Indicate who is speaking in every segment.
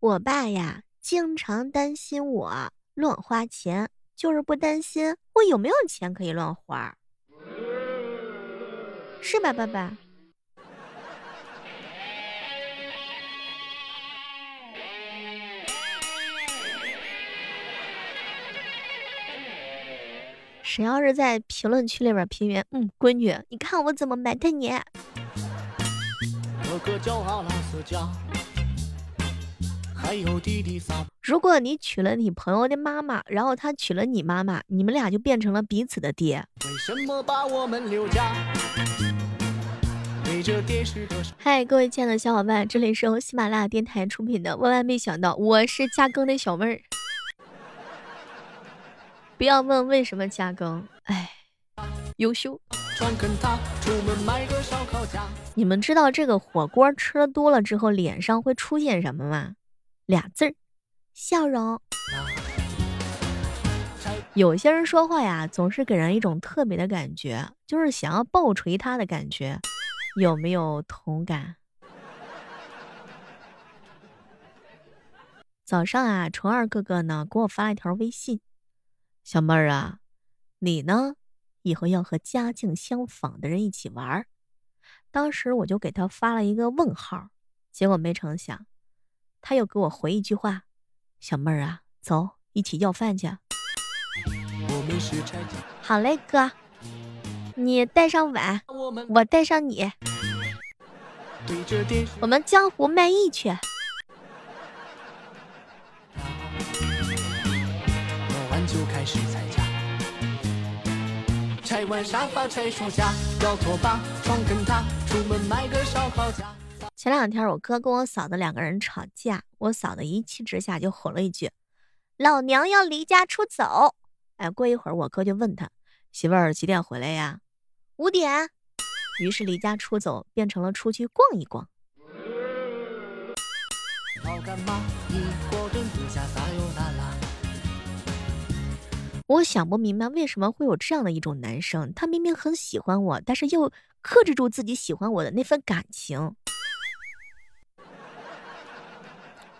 Speaker 1: 我爸呀，经常担心我乱花钱，就是不担心我有没有钱可以乱花，是吧，爸爸？谁要是在评论区里边评言，嗯，闺女，你看我怎么埋汰你？如果你娶了你朋友的妈妈，然后他娶了你妈妈，你们俩就变成了彼此的爹。为什么把我们留下嗨，各位亲爱的小伙伴，这里是由喜马拉雅电台出品的《万万没想到》，我是加更的小妹儿。不要问为什么加更，哎，优秀。你们知道这个火锅吃多了之后脸上会出现什么吗？俩字儿，笑容。有些人说话呀，总是给人一种特别的感觉，就是想要暴锤他的感觉，有没有同感？早上啊，虫二哥哥呢给我发了一条微信。小妹儿啊，你呢？以后要和家境相仿的人一起玩。当时我就给他发了一个问号，结果没成想，他又给我回一句话：“小妹儿啊，走，一起要饭去。”好嘞，哥，你带上碗，我带上你，我们江湖卖艺去。就开始拆家，拆完沙发拆书架，要拖把床跟他出门买个烧烤架。前两天我哥跟我嫂子两个人吵架，我嫂子一气之下就吼了一句：“老娘要离家出走！”哎，过一会儿我哥就问他媳妇儿几点回来呀？五点。于是离家出走变成了出去逛一逛。我想不明白为什么会有这样的一种男生，他明明很喜欢我，但是又克制住自己喜欢我的那份感情。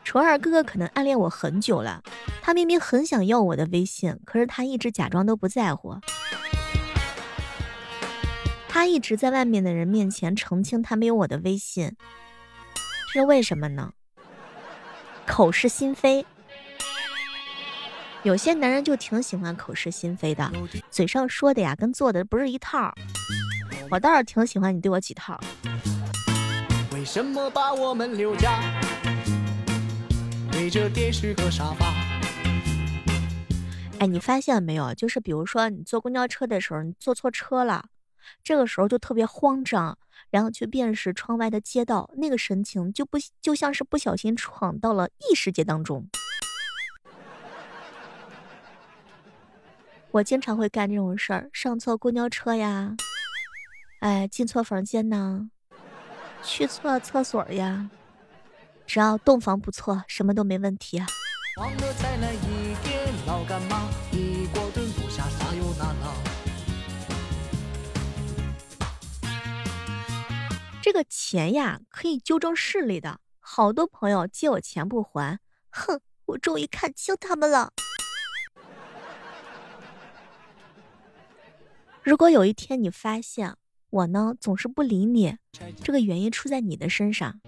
Speaker 1: 虫儿哥哥可能暗恋我很久了，他明明很想要我的微信，可是他一直假装都不在乎。他一直在外面的人面前澄清他没有我的微信，这是为什么呢？口是心非。有些男人就挺喜欢口是心非的，嘴上说的呀，跟做的不是一套。我倒是挺喜欢你对我几套。为什么把我们留下？对着电视和沙发。哎，你发现没有？就是比如说你坐公交车的时候，你坐错车了，这个时候就特别慌张，然后去辨识窗外的街道，那个神情就不就像是不小心闯到了异世界当中。我经常会干这种事儿，上错公交车呀，哎，进错房间呢，去错厕所呀，只要洞房不错，什么都没问题啊。这个钱呀，可以纠正视力的，好多朋友借我钱不还，哼，我终于看清他们了。如果有一天你发现我呢总是不理你，这个原因出在你的身上。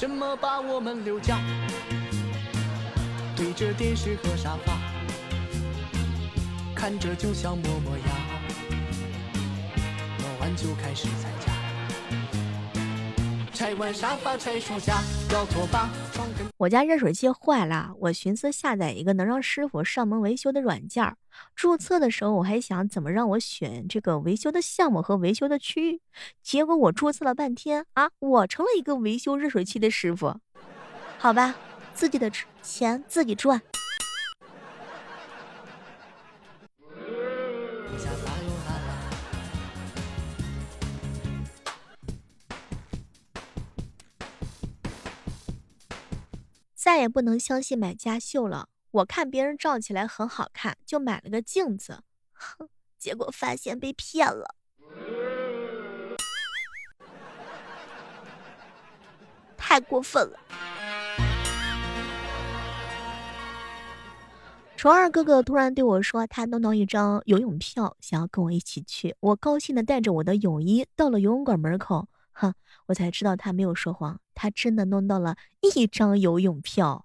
Speaker 1: 为什么把我们留家？对着电视和沙发，看着就像磨磨牙。磨完就开始拆家，拆完沙发拆书架，要拖把。我家热水器坏了，我寻思下载一个能让师傅上门维修的软件。注册的时候我还想怎么让我选这个维修的项目和维修的区域，结果我注册了半天啊，我成了一个维修热水器的师傅。好吧，自己的钱自己赚。再也不能相信买家秀了。我看别人照起来很好看，就买了个镜子，哼，结果发现被骗了，太过分了。虫二哥哥突然对我说，他弄到一张游泳票，想要跟我一起去。我高兴的带着我的泳衣到了游泳馆门口，哼，我才知道他没有说谎，他真的弄到了一张游泳票。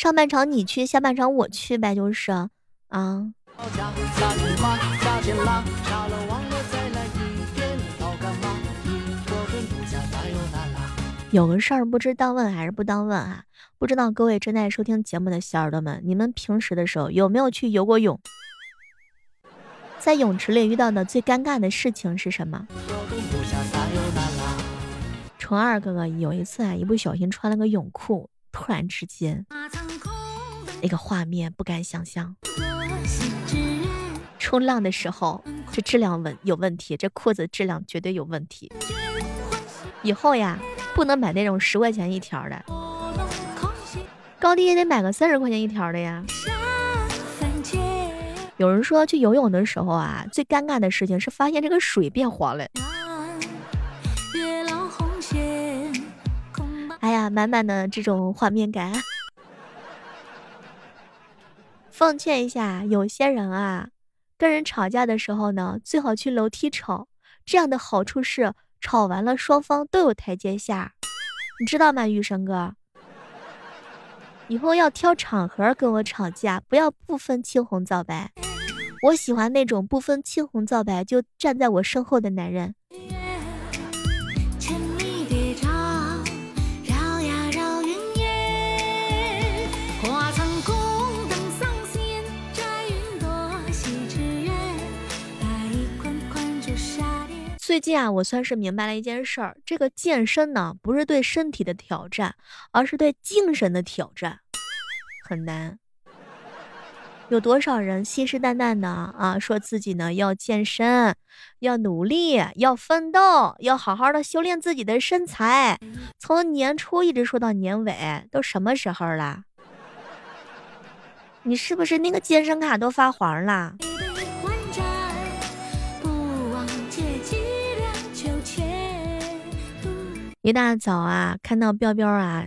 Speaker 1: 上半场你去，下半场我去呗，就是啊。有个事儿不知当问还是不当问啊？不知道各位正在收听节目的小耳朵们，你们平时的时候有没有去游过泳？在泳池里遇到的最尴尬的事情是什么？虫二哥哥有一次啊，一不小心穿了个泳裤，突然之间，那个画面不敢想象。冲浪的时候，这质量问有问题，这裤子质量绝对有问题。以后呀。不能买那种十块钱一条的，高低也得买个三十块钱一条的呀。有人说去游泳的时候啊，最尴尬的事情是发现这个水变黄了。哎呀，满满的这种画面感。奉劝一下，有些人啊，跟人吵架的时候呢，最好去楼梯吵，这样的好处是。吵完了，双方都有台阶下，你知道吗，雨生哥？以后要挑场合跟我吵架，不要不分青红皂白。我喜欢那种不分青红皂白就站在我身后的男人。最近啊，我算是明白了一件事儿，这个健身呢，不是对身体的挑战，而是对精神的挑战，很难。有多少人信誓旦旦的啊，说自己呢要健身，要努力，要奋斗，要好好的修炼自己的身材，从年初一直说到年尾，都什么时候了？你是不是那个健身卡都发黄了？一大早啊，看到彪彪啊，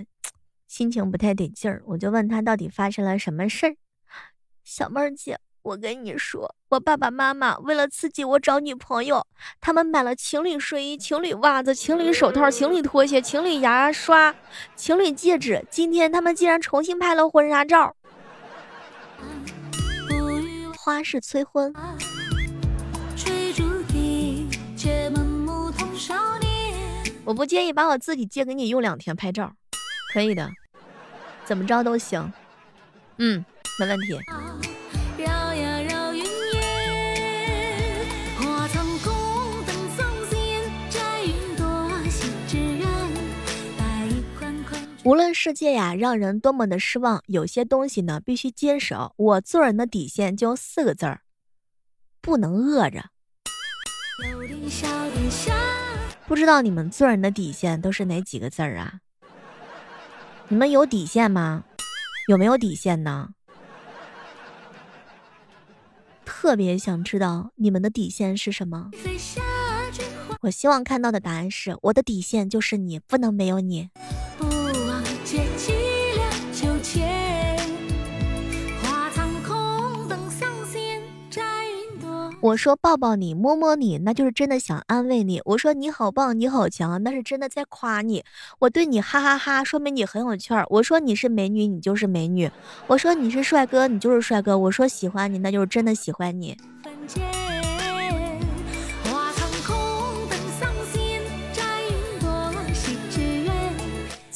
Speaker 1: 心情不太得劲儿，我就问他到底发生了什么事儿。小妹儿姐，我跟你说，我爸爸妈妈为了刺激我找女朋友，他们买了情侣睡衣、情侣袜子、情侣手套、情侣拖鞋、情侣牙刷、情侣戒指。今天他们竟然重新拍了婚纱照，花式催婚。我不介意把我自己借给你用两天拍照，可以的，怎么着都行。嗯，没问题。无论世界呀让人多么的失望，有些东西呢必须坚守。我做人的底线就四个字儿：不能饿着。不知道你们做人的底线都是哪几个字儿啊？你们有底线吗？有没有底线呢？特别想知道你们的底线是什么。我希望看到的答案是：我的底线就是你，不能没有你。我说抱抱你，摸摸你，那就是真的想安慰你。我说你好棒，你好强，那是真的在夸你。我对你哈哈哈，说明你很有趣儿。我说你是美女，你就是美女。我说你是帅哥，你就是帅哥。我说喜欢你，那就是真的喜欢你。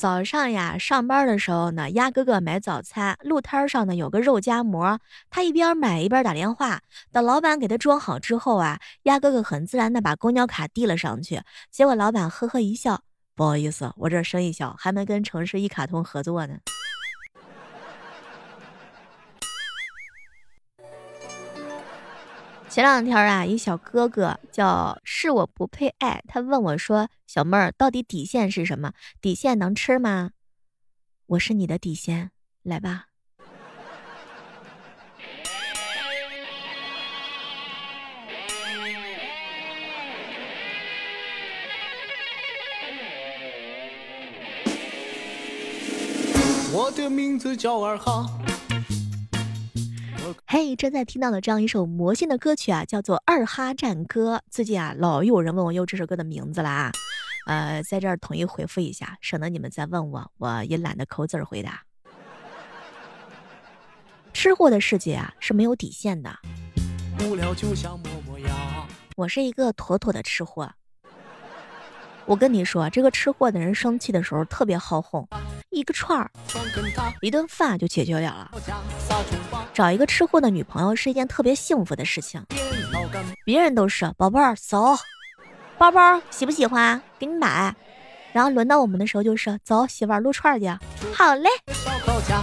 Speaker 1: 早上呀，上班的时候呢，鸭哥哥买早餐，路摊上呢有个肉夹馍，他一边买一边打电话。等老板给他装好之后啊，鸭哥哥很自然的把公交卡递了上去。结果老板呵呵一笑，不好意思，我这生意小，还没跟城市一卡通合作呢。前两天啊，一小哥哥叫是我不配爱，他问我说：“小妹儿，到底底线是什么？底线能吃吗？”我是你的底线，来吧。我的名字叫二哈。嘿，正在听到的这样一首魔性的歌曲啊，叫做《二哈战歌》。最近啊，老有人问我用这首歌的名字了啊，呃，在这儿统一回复一下，省得你们再问我，我也懒得抠字儿回答。吃货的世界啊，是没有底线的。无聊就像磨磨牙。我是一个妥妥的吃货。我跟你说，这个吃货的人生气的时候特别好哄，一个串儿，一顿饭就解决了了。找一个吃货的女朋友是一件特别幸福的事情。别人都是宝贝儿走，包包喜不喜欢？给你买。然后轮到我们的时候就是走，媳妇儿撸串儿去。好嘞。吃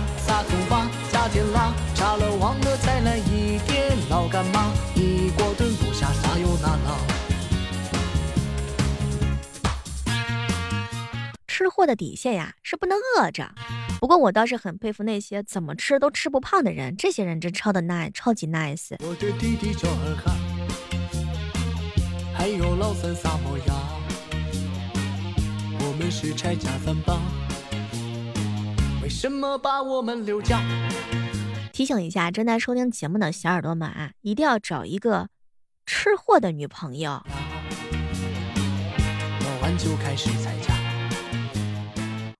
Speaker 1: 货的底线呀是不能饿着，不过我倒是很佩服那些怎么吃都吃不胖的人，这些人真超的 nice，超级 nice。我的弟弟还有老三萨摩亚，我们是拆家三帮，为什么把我们留家？提醒一下正在收听节目的小耳朵们啊，一定要找一个吃货的女朋友。我晚就开始。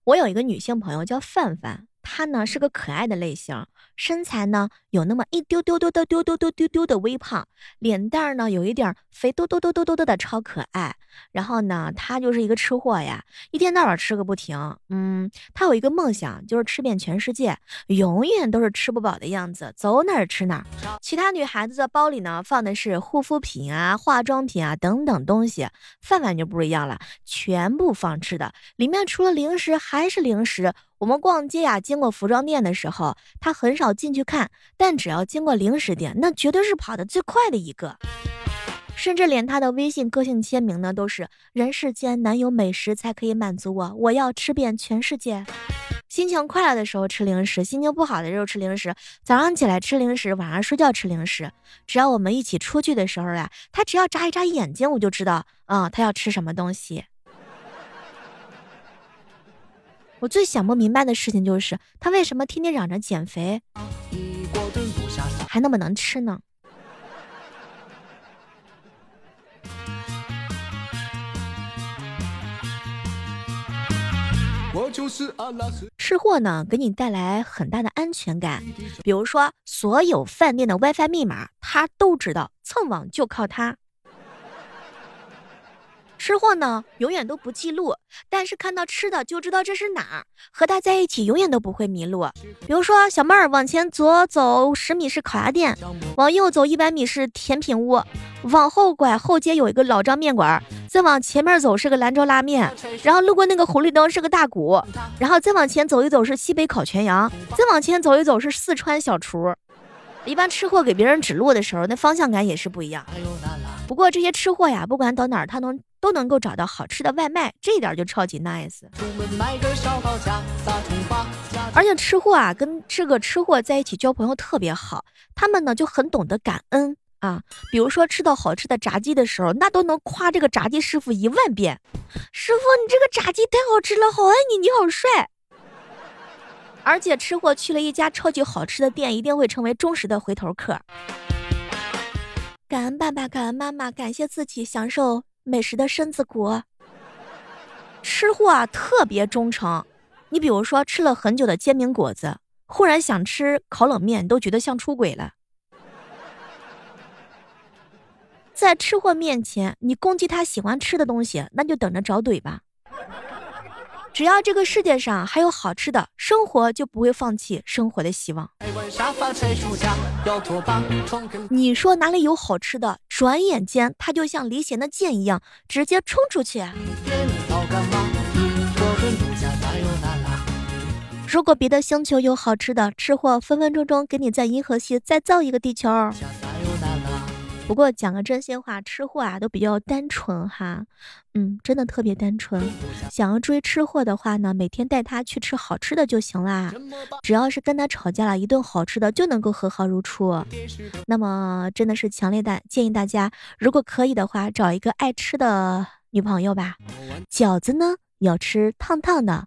Speaker 1: 我有一个女性朋友叫范范，她呢是个可爱的类型，身材呢有那么一丢丢丢丢丢丢丢丢丢的微胖，脸蛋儿呢有一点肥嘟嘟嘟嘟嘟嘟的超可爱。然后呢，她就是一个吃货呀，一天到晚吃个不停。嗯，她有一个梦想，就是吃遍全世界，永远都是吃不饱的样子，走哪儿吃哪儿。其他女孩子的包里呢放的是护肤品啊、化妆品啊等等东西，饭碗就不一样了，全部放吃的，里面除了零食还是零食。我们逛街呀，经过服装店的时候，他很少进去看，但只要经过零食店，那绝对是跑得最快的一个。甚至连他的微信个性签名呢，都是“人世间难有美食才可以满足我，我要吃遍全世界”。心情快乐的时候吃零食，心情不好的时候吃零食。早上起来吃零食，晚上睡觉吃零食。只要我们一起出去的时候呀，他只要眨一眨眼睛，我就知道啊，他要吃什么东西。我最想不明白的事情就是，他为什么天天嚷着减肥，还那么能吃呢？吃货呢，给你带来很大的安全感。比如说，所有饭店的 WiFi 密码，他都知道，蹭网就靠他。吃货呢，永远都不记录，但是看到吃的就知道这是哪儿。和他在一起，永远都不会迷路。比如说，小妹儿往前左走十米是烤鸭店，往右走一百米是甜品屋，往后拐后街有一个老张面馆，再往前面走是个兰州拉面，然后路过那个红绿灯是个大鼓，然后再往前走一走是西北烤全羊，再往前走一走是四川小厨。一般吃货给别人指路的时候，那方向感也是不一样。不过这些吃货呀，不管到哪儿，他能都能够找到好吃的外卖，这一点就超级 nice。而且吃货啊，跟这个吃货在一起交朋友特别好，他们呢就很懂得感恩啊。比如说吃到好吃的炸鸡的时候，那都能夸这个炸鸡师傅一万遍。师傅，你这个炸鸡太好吃了，好爱你，你好帅。而且吃货去了一家超级好吃的店，一定会成为忠实的回头客。感恩爸爸，感恩妈妈，感谢自己享受美食的身子骨。吃货啊，特别忠诚。你比如说，吃了很久的煎饼果子，忽然想吃烤冷面，都觉得像出轨了。在吃货面前，你攻击他喜欢吃的东西，那就等着找怼吧。只要这个世界上还有好吃的，生活就不会放弃生活的希望。你说哪里有好吃的，转眼间他就像离弦的箭一样，直接冲出去。如果别的星球有好吃的，吃货分分钟钟给你在银河系再造一个地球。不过讲个真心话，吃货啊都比较单纯哈，嗯，真的特别单纯。想要追吃货的话呢，每天带他去吃好吃的就行啦。只要是跟他吵架了，一顿好吃的就能够和好如初。那么真的是强烈的建议大家，如果可以的话，找一个爱吃的女朋友吧。饺子呢要吃烫烫的，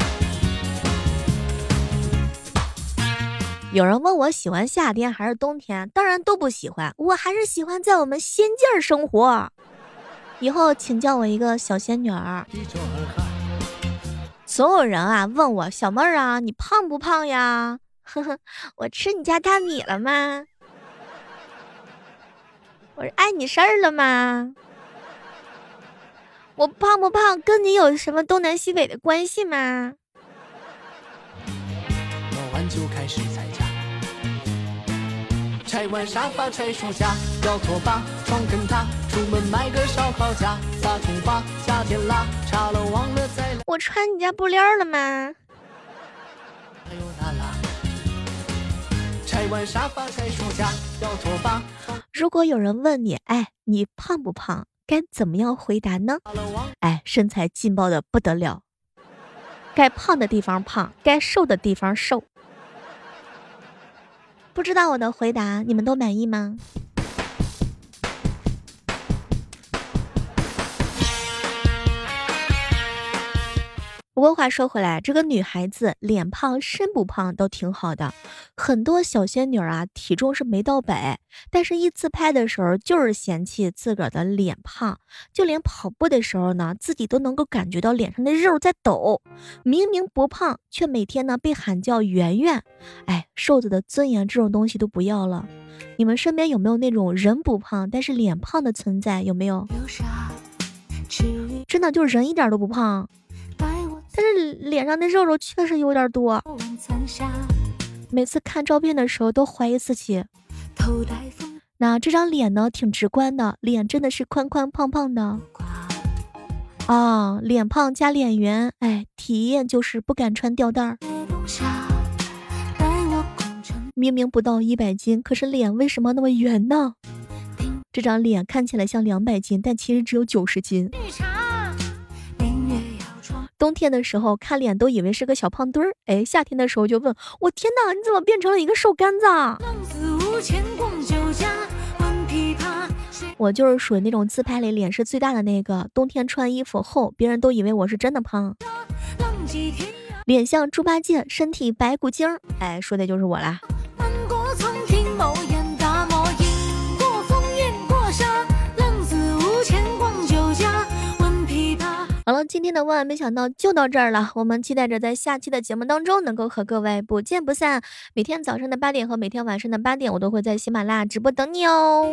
Speaker 1: 人问我喜欢夏天还是冬天，当然都不喜欢，我还是喜欢在我们仙境生活。以后请叫我一个小仙女儿。所有人啊问我小妹儿啊，你胖不胖呀？呵呵，我吃你家大米了吗？我是碍你事儿了吗？我胖不胖跟你有什么东南西北的关系吗？拆完沙发，拆书架，要拖把，床跟他，出门买个烧烤架，撒葱花，夏天啦，茶了忘了再。我穿你家布料了吗？拆完沙发，拆书架，要拖把。如果有人问你，哎，你胖不胖？该怎么样回答呢？哎，身材劲爆的不得了，该胖的地方胖，该瘦的地方瘦。不知道我的回答你们都满意吗？不过话说回来，这个女孩子脸胖身不胖都挺好的。很多小仙女啊，体重是没到百，但是一自拍的时候就是嫌弃自个儿的脸胖，就连跑步的时候呢，自己都能够感觉到脸上的肉在抖。明明不胖，却每天呢被喊叫圆圆。哎，瘦子的尊严这种东西都不要了。你们身边有没有那种人不胖但是脸胖的存在？有没有？真的就是人一点都不胖。但是脸上的肉肉确实有点多，每次看照片的时候都怀疑自己。那这张脸呢，挺直观的，脸真的是宽宽胖胖的啊，脸胖加脸圆，哎，体验就是不敢穿吊带儿。明明不到一百斤，可是脸为什么那么圆呢？这张脸看起来像两百斤，但其实只有九十斤。冬天的时候看脸都以为是个小胖墩儿，哎，夏天的时候就问我天哪，你怎么变成了一个瘦干子？我就是属于那种自拍里脸是最大的那个，冬天穿衣服厚，别人都以为我是真的胖。脸像猪八戒，身体白骨精，哎，说的就是我啦。好了，今天的万万没想到就到这儿了。我们期待着在下期的节目当中能够和各位不见不散。每天早上的八点和每天晚上的八点，我都会在喜马拉雅直播等你哦。